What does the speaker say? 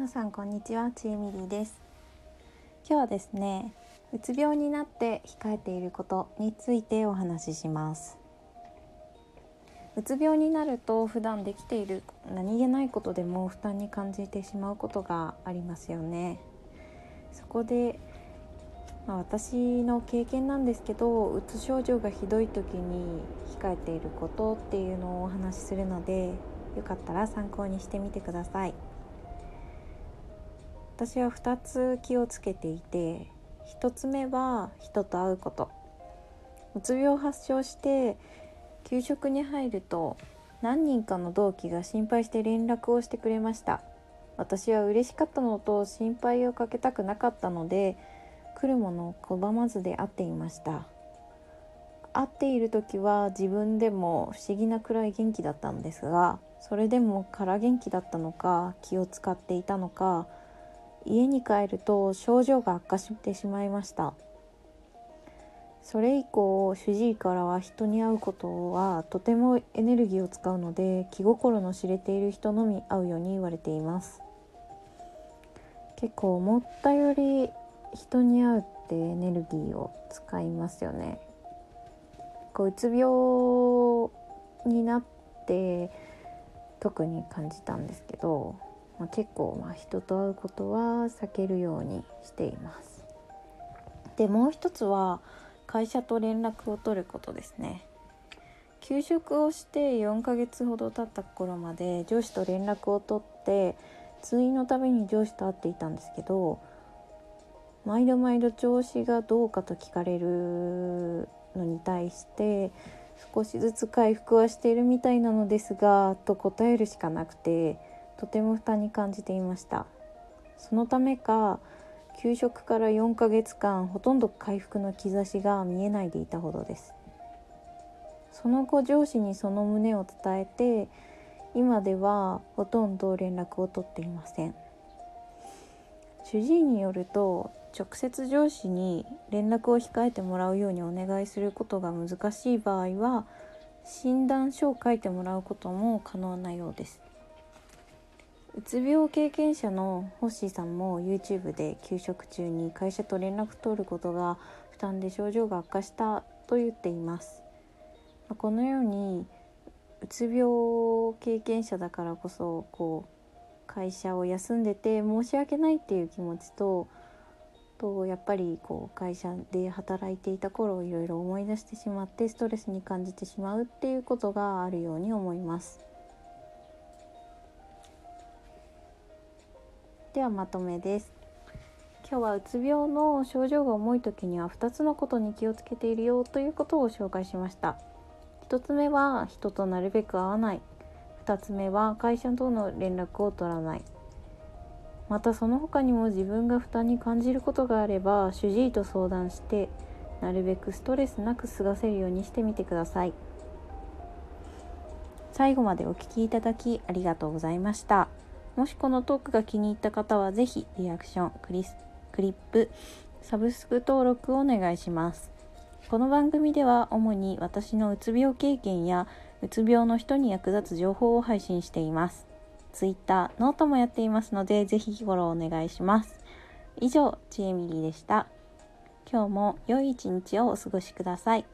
皆さんこんにちは。ちえみりです。今日はですねうつ病になって控えていることについてお話しします。うつ病になると普段できている何気ないことでも負担に感じてしまうことがありますよね。そこで、まあ、私の経験なんですけどうつ症状がひどい時に控えていることっていうのをお話しするのでよかったら参考にしてみてください。私は2つ気をつけていて1つ目は人と会うこと。うつ病を発症して給食に入ると何人かの同期が心配して連絡をしてくれました。私は嬉しかったのと心配をかけたくなかったので来るものを拒まずで会っていました。会っている時は自分でも不思議なくらい元気だったんですがそれでも空元気だったのか気を使っていたのか家に帰ると症状が悪化してしまいました。それ以降主治医からは人に会うことはとてもエネルギーを使うので気心の知れている人のみ会うように言われています。結構思ったより人に会うってエネルギーを使いますよね。こううつ病になって特に感じたんですけど、まあ、結構まあ人と会うことは避けるようにしています。でもう一つは会社と連絡を取ることですね。休職をして4ヶ月ほど経った頃まで上司と連絡を取って通院のために上司と会っていたんですけど毎度毎度調子がどうかと聞かれるのに対して少しずつ回復はしているみたいなのですがと答えるしかなくてとても負担に感じていました。そのためか休職から4ヶ月間ほとんど回復の兆しが見えないでいたほどです。その後上司にその旨を伝えて今ではほとんど連絡を取っていません。主治医によると直接上司に連絡を控えてもらうようにお願いすることが難しい場合は診断書を書いてもらうことも可能なようです。うつ病経験者のホッシーさんも YouTube で休職中に会社と連絡取ることが負担で症状が悪化したと言っています。このようにうつ病経験者だからこそこう会社を休んでて申し訳ないっていう気持ちととやっぱりこう会社で働いていた頃をいろいろ思い出してしまってストレスに感じてしまうっていうことがあるように思います。ではまとめです。今日はうつ病の症状が重い時には2つのことに気をつけているよということを紹介しました。1つ目は人となるべく会わない。2つ目は会社との連絡を取らない。またその他にも自分が負担に感じることがあれば主治医と相談してなるべくストレスなく過ごせるようにしてみてください。最後までお聴きいただきありがとうございました。もしこのトークが気に入った方は是非リアクションクリスクリップサブスク登録をお願いしますこの番組では主に私のうつ病経験やうつ病の人に役立つ情報を配信しています Twitter、ノートもやっていますので、ぜひフォローお願いします。以上、ちえみりでした。今日も良い一日をお過ごしください。